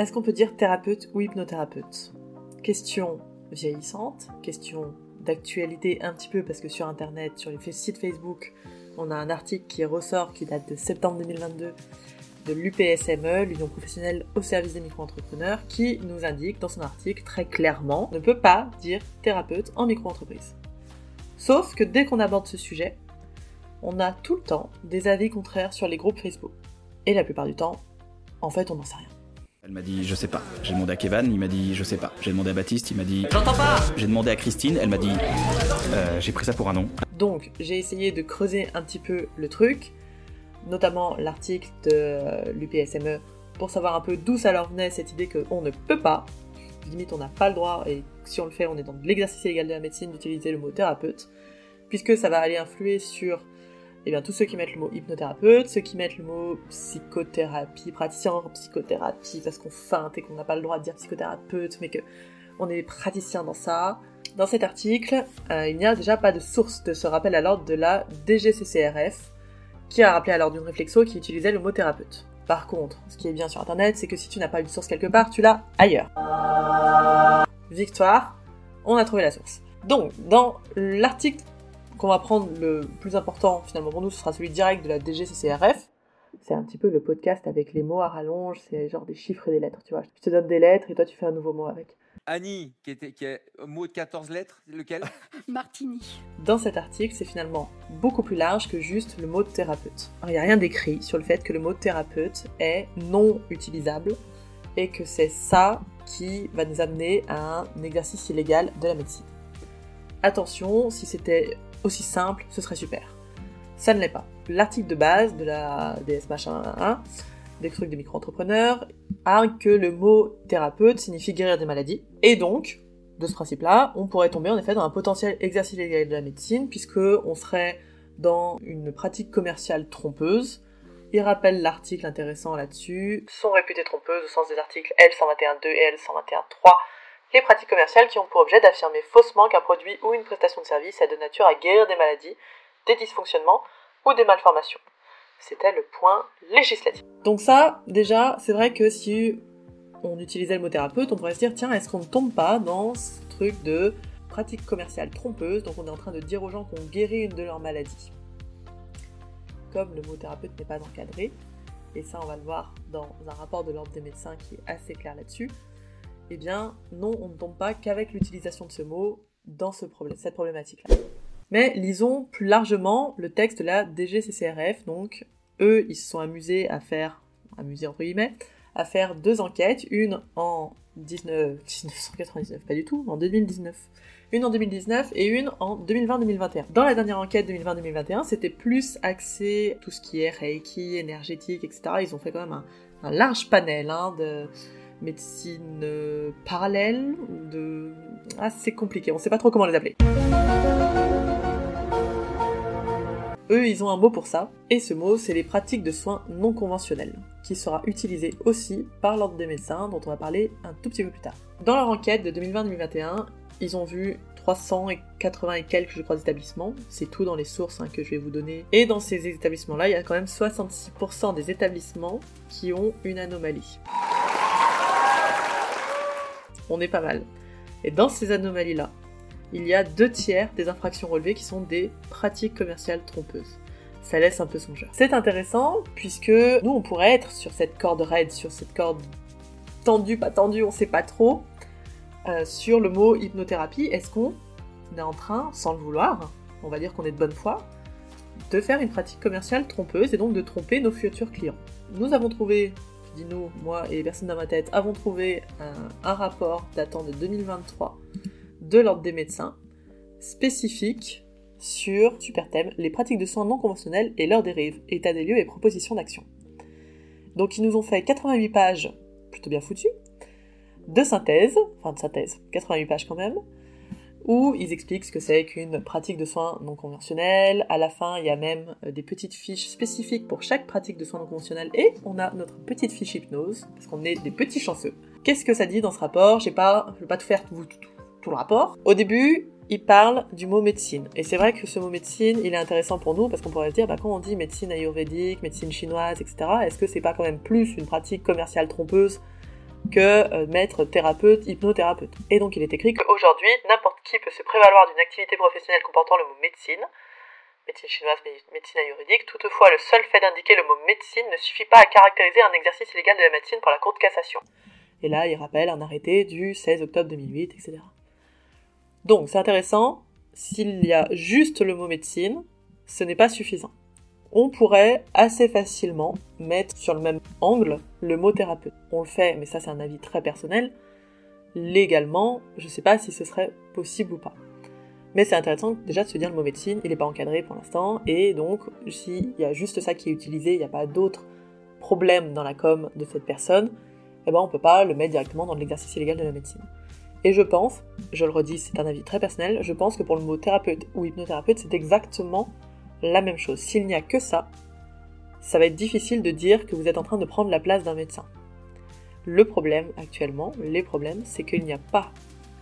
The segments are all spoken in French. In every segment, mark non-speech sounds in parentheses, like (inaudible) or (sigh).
est-ce qu'on peut dire thérapeute ou hypnothérapeute? Question vieillissante, question d'actualité un petit peu parce que sur internet, sur les sites Facebook, on a un article qui ressort qui date de septembre 2022 de l'UPSME, l'Union professionnelle au service des micro-entrepreneurs, qui nous indique dans son article très clairement ne peut pas dire thérapeute en micro-entreprise. Sauf que dès qu'on aborde ce sujet, on a tout le temps des avis contraires sur les groupes Facebook. Et la plupart du temps, en fait, on n'en sait rien. Elle m'a dit je sais pas. J'ai demandé à Kevin, il m'a dit je sais pas. J'ai demandé à Baptiste, il m'a dit j'entends pas. J'ai demandé à Christine, elle m'a dit euh, j'ai pris ça pour un nom. Donc j'ai essayé de creuser un petit peu le truc, notamment l'article de l'UPSME, pour savoir un peu d'où ça leur venait cette idée qu'on ne peut pas, limite on n'a pas le droit, et si on le fait on est dans l'exercice illégal de la médecine d'utiliser le mot thérapeute, puisque ça va aller influer sur eh bien, tous ceux qui mettent le mot hypnothérapeute, ceux qui mettent le mot psychothérapie, praticien en psychothérapie, parce qu'on feinte et qu'on n'a pas le droit de dire psychothérapeute, mais que on est praticien dans ça. Dans cet article, euh, il n'y a déjà pas de source de ce rappel à l'ordre de la DGCCRF, qui a rappelé à l'ordre d'une réflexo qui utilisait le mot thérapeute. Par contre, ce qui est bien sur internet, c'est que si tu n'as pas une source quelque part, tu l'as ailleurs. Victoire, on a trouvé la source. Donc, dans l'article qu'on va prendre le plus important finalement pour nous, ce sera celui direct de la DGCCRF. C'est un petit peu le podcast avec les mots à rallonge, c'est genre des chiffres et des lettres, tu vois. Je te donne des lettres et toi tu fais un nouveau mot avec. Annie, qui, était, qui est un mot de 14 lettres, lequel? (laughs) Martini. Dans cet article, c'est finalement beaucoup plus large que juste le mot de thérapeute. il n'y a rien d'écrit sur le fait que le mot de thérapeute est non utilisable et que c'est ça qui va nous amener à un exercice illégal de la médecine. Attention, si c'était aussi simple, ce serait super. Ça ne l'est pas. L'article de base de la DS machin 1, des trucs des micro-entrepreneurs, a que le mot thérapeute signifie guérir des maladies. Et donc, de ce principe-là, on pourrait tomber en effet dans un potentiel exercice illégal de la médecine, puisque on serait dans une pratique commerciale trompeuse. Il rappelle l'article intéressant là-dessus. Sont réputées trompeuses au sens des articles L121.2 et L121.3 les pratiques commerciales qui ont pour objet d'affirmer faussement qu'un produit ou une prestation de service est de nature à guérir des maladies, des dysfonctionnements ou des malformations. C'était le point législatif. Donc ça, déjà, c'est vrai que si on utilisait le mot thérapeute, on pourrait se dire, tiens, est-ce qu'on ne tombe pas dans ce truc de pratique commerciale trompeuse, donc on est en train de dire aux gens qu'on guérit une de leurs maladies. Comme le mot thérapeute n'est pas encadré, et ça on va le voir dans un rapport de l'ordre des médecins qui est assez clair là-dessus, eh bien non, on ne tombe pas qu'avec l'utilisation de ce mot dans ce cette problématique-là. Mais lisons plus largement le texte de la DGCCRF, donc eux, ils se sont amusés à faire, amusés entre guillemets, à faire deux enquêtes, une en 19, 1999, pas du tout, en 2019. Une en 2019 et une en 2020-2021. Dans la dernière enquête 2020-2021, c'était plus axé tout ce qui est Reiki, énergétique, etc. Ils ont fait quand même un, un large panel hein, de, médecine euh, parallèle de... Ah, c'est compliqué, on sait pas trop comment les appeler. Eux, ils ont un mot pour ça, et ce mot, c'est les pratiques de soins non conventionnels, qui sera utilisé aussi par l'ordre des médecins, dont on va parler un tout petit peu plus tard. Dans leur enquête de 2020-2021, ils ont vu 380 et quelques, je crois, établissements. C'est tout dans les sources hein, que je vais vous donner. Et dans ces établissements-là, il y a quand même 66% des établissements qui ont une anomalie on est pas mal. Et dans ces anomalies-là, il y a deux tiers des infractions relevées qui sont des pratiques commerciales trompeuses. Ça laisse un peu songeur. C'est intéressant puisque nous on pourrait être sur cette corde raide, sur cette corde tendue, pas tendue, on sait pas trop, euh, sur le mot hypnothérapie. Est-ce qu'on est en train, sans le vouloir, on va dire qu'on est de bonne foi, de faire une pratique commerciale trompeuse et donc de tromper nos futurs clients? Nous avons trouvé Dino, moi et personne dans ma tête avons trouvé un, rapport datant de 2023 de l'Ordre des médecins spécifique sur super thème les pratiques de soins non conventionnels et leurs dérives, état des lieux et propositions d'action. Donc ils nous ont fait 88 pages plutôt bien foutues de synthèse, enfin de synthèse, 88 pages quand même, où ils expliquent ce que c'est qu'une pratique de soins non conventionnels. À la fin, il y a même euh, des petites fiches spécifiques pour chaque pratique de soins non conventionnels et on a notre petite fiche hypnose parce qu'on est des petits chanceux. Qu'est-ce que ça dit dans ce rapport? Je vais pas tout faire tout, le rapport. Au début, il parle du mot médecine. Et c'est vrai que ce mot médecine, il est intéressant pour nous parce qu'on pourrait se dire, bah, quand on dit médecine ayurvédique, médecine chinoise, etc., est-ce que c'est pas quand même plus une pratique commerciale trompeuse que euh, mettre thérapeute, hypnothérapeute. Et donc il est écrit qu'aujourd'hui, n'importe qui peut se prévaloir d'une activité professionnelle comportant le mot médecine, médecine chinoise, médecine juridique. Toutefois, le seul fait d'indiquer le mot médecine ne suffit pas à caractériser un exercice illégal de la médecine pour la Cour de cassation. Et là, il rappelle un arrêté du 16 octobre 2008, etc. Donc, c'est intéressant, s'il y a juste le mot médecine, ce n'est pas suffisant. On pourrait assez facilement mettre sur le même angle le mot thérapeute. On le fait, mais ça c'est un avis très personnel. Légalement, je ne sais pas si ce serait possible ou pas. Mais c'est intéressant déjà de se dire le mot médecine, il n'est pas encadré pour l'instant, et donc s'il y a juste ça qui est utilisé, il n'y a pas d'autres problèmes dans la com de cette personne, eh ben on peut pas le mettre directement dans l'exercice illégal de la médecine. Et je pense, je le redis, c'est un avis très personnel, je pense que pour le mot thérapeute ou hypnothérapeute, c'est exactement la même chose. S'il n'y a que ça, ça va être difficile de dire que vous êtes en train de prendre la place d'un médecin. Le problème actuellement, les problèmes, c'est qu'il n'y a pas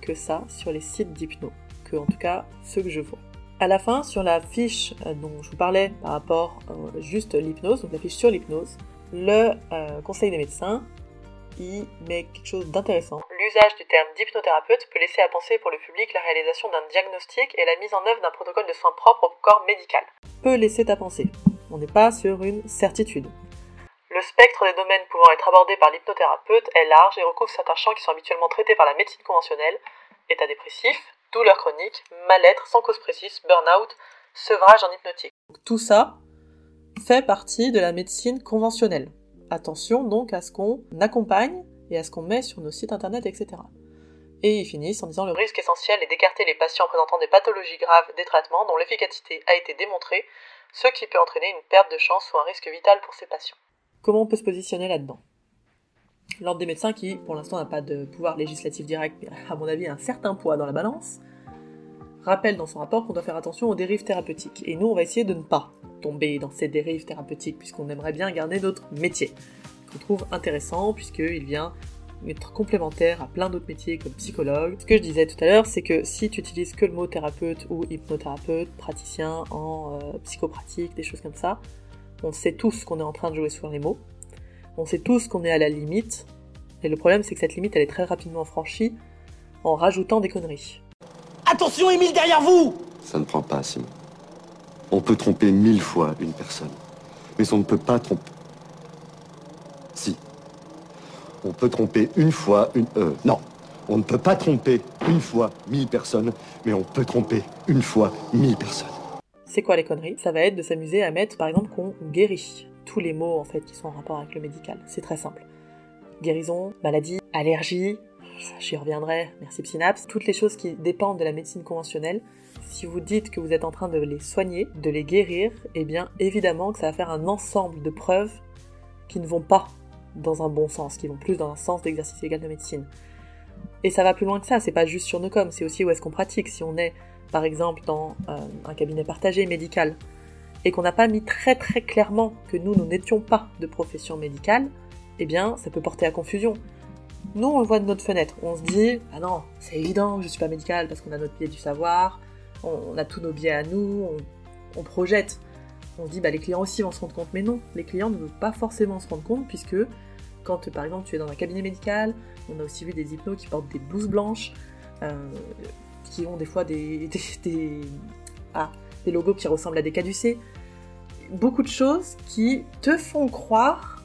que ça sur les sites d'hypno, que en tout cas ceux que je vois. À la fin, sur la fiche euh, dont je vous parlais par rapport à juste l'hypnose, donc la fiche sur l'hypnose, le euh, conseil des médecins il met quelque chose d'intéressant. L'usage du terme d'hypnothérapeute peut laisser à penser pour le public la réalisation d'un diagnostic et la mise en œuvre d'un protocole de soins propre au corps médical. Peut laisser à penser. On n'est pas sur une certitude. Le spectre des domaines pouvant être abordés par l'hypnothérapeute est large et recouvre certains champs qui sont habituellement traités par la médecine conventionnelle, état dépressif, douleur chronique, mal-être sans cause précise, burn-out, sevrage en hypnotique. Tout ça fait partie de la médecine conventionnelle. Attention donc à ce qu'on accompagne et à ce qu'on met sur nos sites internet, etc. Et ils finissent en disant le risque essentiel est d'écarter les patients présentant des pathologies graves des traitements dont l'efficacité a été démontrée, ce qui peut entraîner une perte de chance ou un risque vital pour ces patients. Comment on peut se positionner là-dedans? L'ordre des médecins, qui pour l'instant n'a pas de pouvoir législatif direct, mais à mon avis a un certain poids dans la balance, rappelle dans son rapport qu'on doit faire attention aux dérives thérapeutiques. Et nous, on va essayer de ne pas tomber dans ces dérives thérapeutiques, puisqu'on aimerait bien garder notre métier, trouve intéressant, puisqu'il vient être complémentaire à plein d'autres métiers comme psychologue. Ce que je disais tout à l'heure, c'est que si tu utilises que le mot thérapeute ou hypnothérapeute, praticien en euh, psychopratique, des choses comme ça, on sait tous qu'on est en train de jouer sur les mots, on sait tous qu'on est à la limite, et le problème c'est que cette limite elle est très rapidement franchie en rajoutant des conneries. Attention, Émile, derrière vous Ça ne prend pas, Simon. On peut tromper mille fois une personne, mais on ne peut pas tromper. Si. On peut tromper une fois une. Euh, non. On ne peut pas tromper une fois mille personnes, mais on peut tromper une fois mille personnes. C'est quoi les conneries? Ça va être de s'amuser à mettre, par exemple, qu'on guérit. Tous les mots, en fait, qui sont en rapport avec le médical. C'est très simple. Guérison, maladie, allergie, j'y reviendrai, merci Synapse, toutes les choses qui dépendent de la médecine conventionnelle, si vous dites que vous êtes en train de les soigner, de les guérir, eh bien évidemment que ça va faire un ensemble de preuves qui ne vont pas dans un bon sens, qui vont plus dans un sens d'exercice égal de médecine. Et ça va plus loin que ça, c'est pas juste sur nos coms, c'est aussi où est-ce qu'on pratique. Si on est, par exemple, dans euh, un cabinet partagé médical, et qu'on n'a pas mis très très clairement que nous, nous n'étions pas de profession médicale, eh bien, ça peut porter à confusion. Nous, on le voit de notre fenêtre. On se dit, ah non, c'est évident, je suis pas médical parce qu'on a notre pied du savoir, on, a tous nos biais à nous, on, projette. On se dit, bah, les clients aussi vont se rendre compte. Mais non, les clients ne veulent pas forcément se rendre compte, puisque quand, par exemple, tu es dans un cabinet médical, on a aussi vu des hypnos qui portent des blouses blanches, euh, qui ont des fois (laughs) des, ah, des logos qui ressemblent à des caducées. Beaucoup de choses qui te font croire,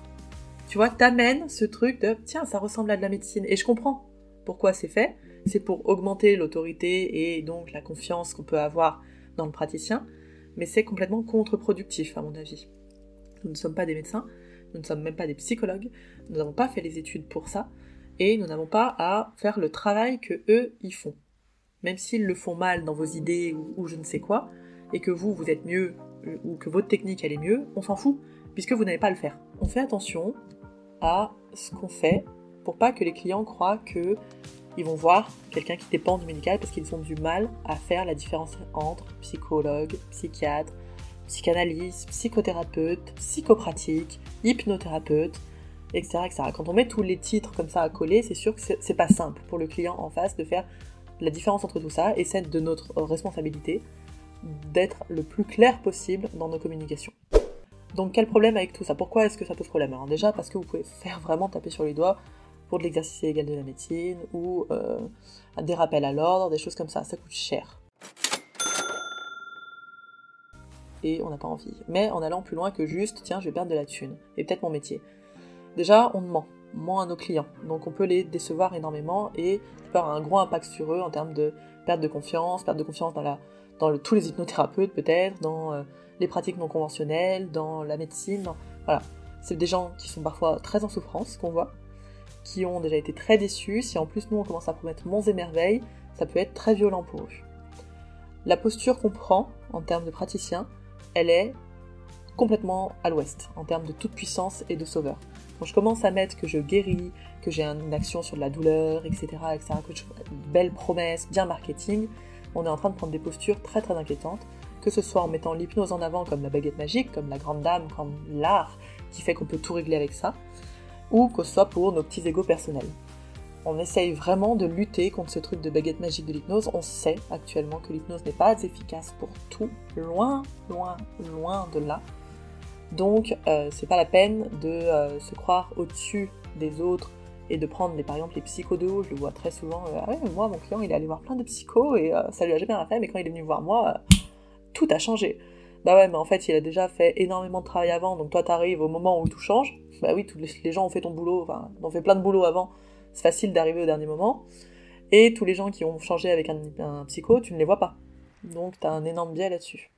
tu vois, t'amènent ce truc de tiens, ça ressemble à de la médecine. Et je comprends pourquoi c'est fait c'est pour augmenter l'autorité et donc la confiance qu'on peut avoir dans le praticien, mais c'est complètement contre-productif à mon avis. Nous ne sommes pas des médecins, nous ne sommes même pas des psychologues, nous n'avons pas fait les études pour ça, et nous n'avons pas à faire le travail que eux y font. Même s'ils le font mal dans vos idées ou, je ne sais quoi, et que vous, vous êtes mieux, euh, ou que votre technique elle est mieux, on s'en fout, puisque vous n'allez pas le faire. On fait attention à ce qu'on fait pour pas que les clients croient que ils vont voir quelqu'un qui dépend du médical parce qu'ils ont du mal à faire la différence entre psychologue, psychiatre, psychanalyste, psychothérapeute, psychopratique, hypnothérapeute, etc.. Quand on met tous les titres comme ça à coller, c'est sûr que c'est pas simple pour le client en face de faire la différence entre tout ça et c'est de notre responsabilité d'être le plus clair possible dans nos communications. Donc quel problème avec tout ça? Pourquoi est-ce que ça pose problème? Déjà parce que vous pouvez faire vraiment taper sur les doigts pour de l'exercice illégal de la médecine ou euh, des rappels à l'ordre, des choses comme ça. Ça coûte cher. Et on n'a pas envie. Mais en allant plus loin que juste, tiens, je vais perdre de la thune, et peut-être mon métier. Déjà, on ment, on ment à nos clients, donc on peut les décevoir énormément et ça peut avoir un gros impact sur eux en termes de perte de confiance, perte de confiance dans, la, dans tous les hypnothérapeutes peut-être, dans euh, les pratiques non conventionnelles, dans la médecine, voilà. C'est des gens qui sont parfois très en souffrance, qu'on voit, qui ont déjà été très déçus. Si en plus nous on commence à promettre monts et merveilles, ça peut être très violent pour eux. La posture qu'on prend en termes de praticien, elle est complètement à l'ouest en termes de toute puissance et de sauveur. Quand je commence à mettre que je guéris, que j'ai une action sur de la douleur, etc., etc., que je belles promesses, bien marketing, on est en train de prendre des postures très très inquiétantes, que ce soit en mettant l'hypnose en avant comme la baguette magique, comme la grande dame, comme l'art qui fait qu'on peut tout régler avec ça, ou que ce soit pour nos petits égaux personnels. On essaye vraiment de lutter contre ce truc de baguette magique de l'hypnose. On sait actuellement que l'hypnose n'est pas efficace pour tout, loin, loin, loin de là. Donc, euh, c'est pas la peine de euh, se croire au-dessus des autres et de prendre, par exemple, les psychos de haut. Je le vois très souvent. Euh, ah ouais, moi, mon client, il est allé voir plein de psychos et ça lui a jamais rien fait, mais quand il est venu voir moi, tout a changé. Bah ouais, mais en fait, il a déjà fait énormément de travail avant, donc toi, t'arrives au moment où tout change. Bah oui, tous les gens ont fait ton boulot, enfin, ont fait plein de boulot avant. C'est facile d'arriver au dernier moment. Et tous les gens qui ont changé avec un, psycho, tu ne les vois pas. Donc, t'as un énorme biais là-dessus.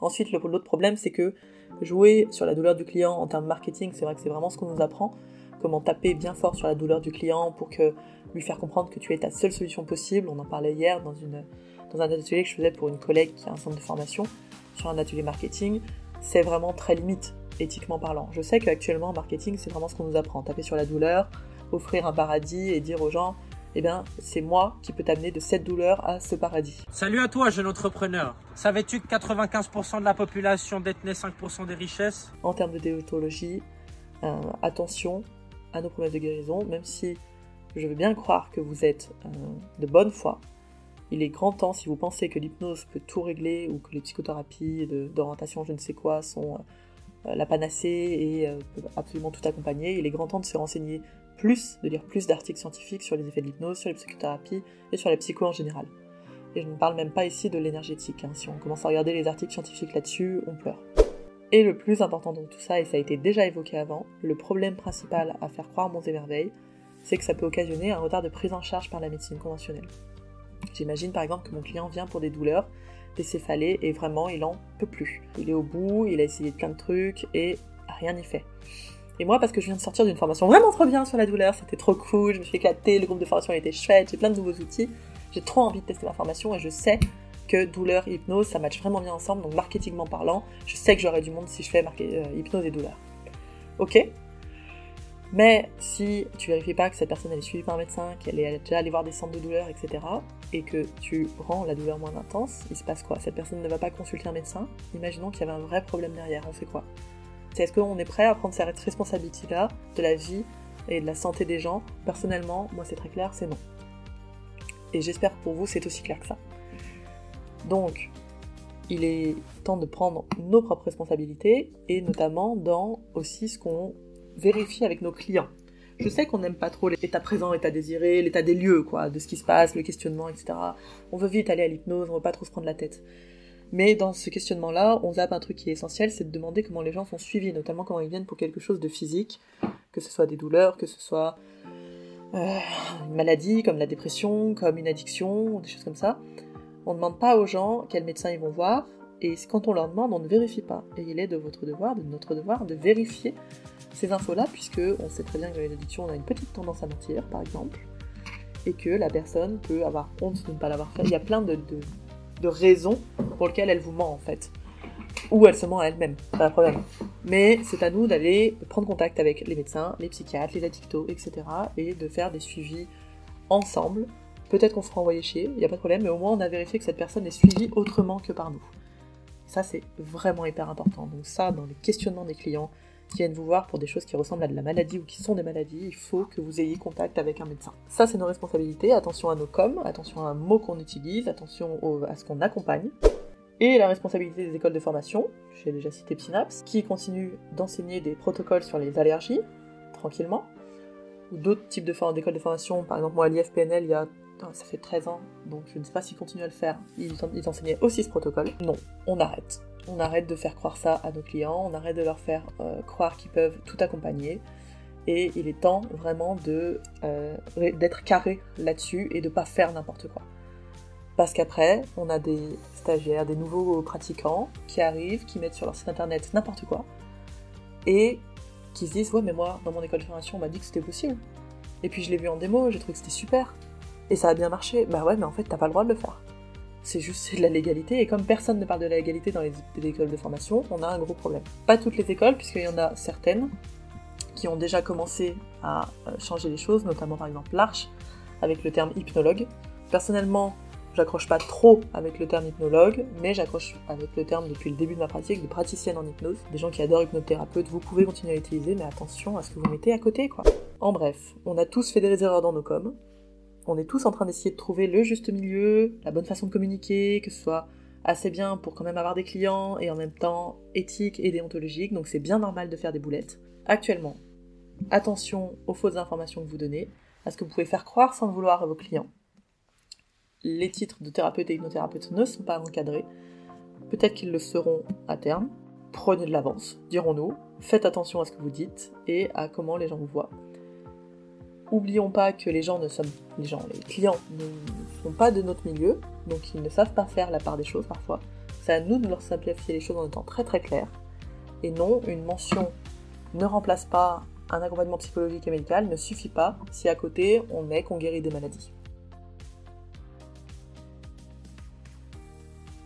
Ensuite, l'autre problème, c'est que jouer sur la douleur du client en termes marketing, c'est vrai que c'est vraiment ce qu'on nous apprend. Comment taper bien fort sur la douleur du client pour que lui faire comprendre que tu es ta seule solution possible. On en parlait hier dans, une, dans un atelier que je faisais pour une collègue qui a un centre de formation sur un atelier marketing. C'est vraiment très limite, éthiquement parlant. Je sais qu'actuellement, en marketing, c'est vraiment ce qu'on nous apprend. Taper sur la douleur, offrir un paradis et dire aux gens eh bien, c'est moi qui peux t'amener de cette douleur à ce paradis. Salut à toi, jeune entrepreneur. Savais-tu que 95% de la population détenait 5% des richesses? En termes de déontologie, euh, attention à nos promesses de guérison, même si je veux bien croire que vous êtes euh, de bonne foi. Il est grand temps, si vous pensez que l'hypnose peut tout régler ou que les psychothérapies d'orientation, je ne sais quoi, sont euh, la panacée et peuvent absolument tout accompagner, il est grand temps de se renseigner plus, de lire plus d'articles scientifiques sur les effets de l'hypnose, sur les psychothérapies et sur la psycho en général. Et je ne parle même pas ici de l'énergétique, hein. si on commence à regarder les articles scientifiques là-dessus, on pleure. Et le plus important dans tout ça, et ça a été déjà évoqué avant, le problème principal à faire croire Monts et c'est que ça peut occasionner un retard de prise en charge par la médecine conventionnelle. J'imagine par exemple que mon client vient pour des douleurs, des céphalées, et vraiment il en peut plus. Il est au bout, il a essayé plein de trucs, et rien n'y fait. Et moi, parce que je viens de sortir d'une formation vraiment trop bien sur la douleur, c'était trop cool, je me suis éclatée, le groupe de formation était chouette, j'ai plein de nouveaux outils, j'ai trop envie de tester ma formation et je sais que douleur et hypnose, ça match vraiment bien ensemble, donc marketingment parlant, je sais que j'aurai du monde si je fais euh, hypnose et douleur. Ok. Mais si tu vérifies pas que cette personne elle est suivie par un médecin, qu'elle est déjà allée voir des centres de douleur, etc., et que tu rends la douleur moins intense, il se passe quoi? Cette personne ne va pas consulter un médecin, imaginons qu'il y avait un vrai problème derrière, on fait quoi? C'est est-ce qu'on est prêt à prendre cette responsabilité-là de la vie et de la santé des gens? Personnellement, moi c'est très clair, c'est non. Et j'espère que pour vous c'est aussi clair que ça. Donc, il est temps de prendre nos propres responsabilités et notamment dans aussi ce qu'on vérifie avec nos clients. Je sais qu'on n'aime pas trop l'état présent, l'état désiré, l'état des lieux, quoi, de ce qui se passe, le questionnement, etc. On veut vite aller à l'hypnose, on veut pas trop se prendre la tête. Mais dans ce questionnement-là, on zappe un truc qui est essentiel, c'est de demander comment les gens sont suivis, notamment quand ils viennent pour quelque chose de physique, que ce soit des douleurs, que ce soit euh, une maladie comme la dépression, comme une addiction, des choses comme ça. On ne demande pas aux gens quel médecin ils vont voir, et quand on leur demande, on ne vérifie pas. Et il est de votre devoir, de notre devoir, de vérifier ces infos-là, puisque on sait très bien que dans les addictions, on a une petite tendance à mentir, par exemple, et que la personne peut avoir honte de ne pas l'avoir fait. Il y a plein de de raisons pour lesquelles elle vous ment en fait. Ou elle se ment à elle-même, pas de problème. Mais c'est à nous d'aller prendre contact avec les médecins, les psychiatres, les addictos, etc. et de faire des suivis ensemble. Peut-être qu'on se fera envoyer chier, il n'y a pas de problème, mais au moins on a vérifié que cette personne est suivie autrement que par nous. Ça c'est vraiment hyper important. Donc ça, dans les questionnements des clients, qui viennent vous voir pour des choses qui ressemblent à de la maladie ou qui sont des maladies, il faut que vous ayez contact avec un médecin. Ça, c'est nos responsabilités. Attention à nos coms, attention à un mot qu'on utilise, attention à ce qu'on accompagne. Et la responsabilité des écoles de formation, j'ai déjà cité Psynaps, qui continue d'enseigner des protocoles sur les allergies, tranquillement. ou d'autres types d'écoles de, de formation. Par exemple, moi à l'IFPNL, il y a ça fait 13 ans, donc je ne sais pas s'ils continuent à le faire. Ils enseignaient aussi ce protocole. Non, on arrête. On arrête de faire croire ça à nos clients, on arrête de leur faire euh, croire qu'ils peuvent tout accompagner. Et il est temps vraiment euh, d'être carré là-dessus et de pas faire n'importe quoi. Parce qu'après, on a des stagiaires, des nouveaux pratiquants qui arrivent, qui mettent sur leur site internet n'importe quoi, et qui se disent Ouais, mais moi, dans mon école de formation, on m'a dit que c'était possible. Et puis je l'ai vu en démo, j'ai trouvé que c'était super. Et ça a bien marché. Bah ouais, mais en fait, t'as pas le droit de le faire. C'est juste de la légalité, et comme personne ne parle de la légalité dans les, écoles de formation, on a un gros problème. Pas toutes les écoles, puisqu'il y en a certaines qui ont déjà commencé à euh, changer les choses, notamment par exemple l'Arche, avec le terme hypnologue. Personnellement, j'accroche pas trop avec le terme hypnologue, mais j'accroche avec le terme depuis le début de ma pratique de praticienne en hypnose. Des gens qui adorent hypnothérapeute, vous pouvez continuer à l'utiliser, mais attention à ce que vous mettez à côté, quoi. En bref, on a tous fait des erreurs dans nos coms. On est tous en train d'essayer de trouver le juste milieu, la bonne façon de communiquer, que ce soit assez bien pour quand même avoir des clients et en même temps éthique et déontologique, donc c'est bien normal de faire des boulettes. Actuellement, attention aux fausses informations que vous donnez, à ce que vous pouvez faire croire sans le vouloir à vos clients les titres de thérapeute et hypnothérapeute ne sont pas encadrés. Peut-être qu'ils le seront à terme. Prenez de l'avance, dirons-nous. Faites attention à ce que vous dites et à comment les gens vous voient. Oublions pas que les gens ne sont, les gens, les clients ne sont pas de notre milieu, donc ils ne savent pas faire la part des choses parfois. C'est à nous de leur simplifier les choses en étant très très clairs. Et non, une mention ne remplace pas un accompagnement psychologique et médical, ne suffit pas si à côté on met qu'on guérit des maladies.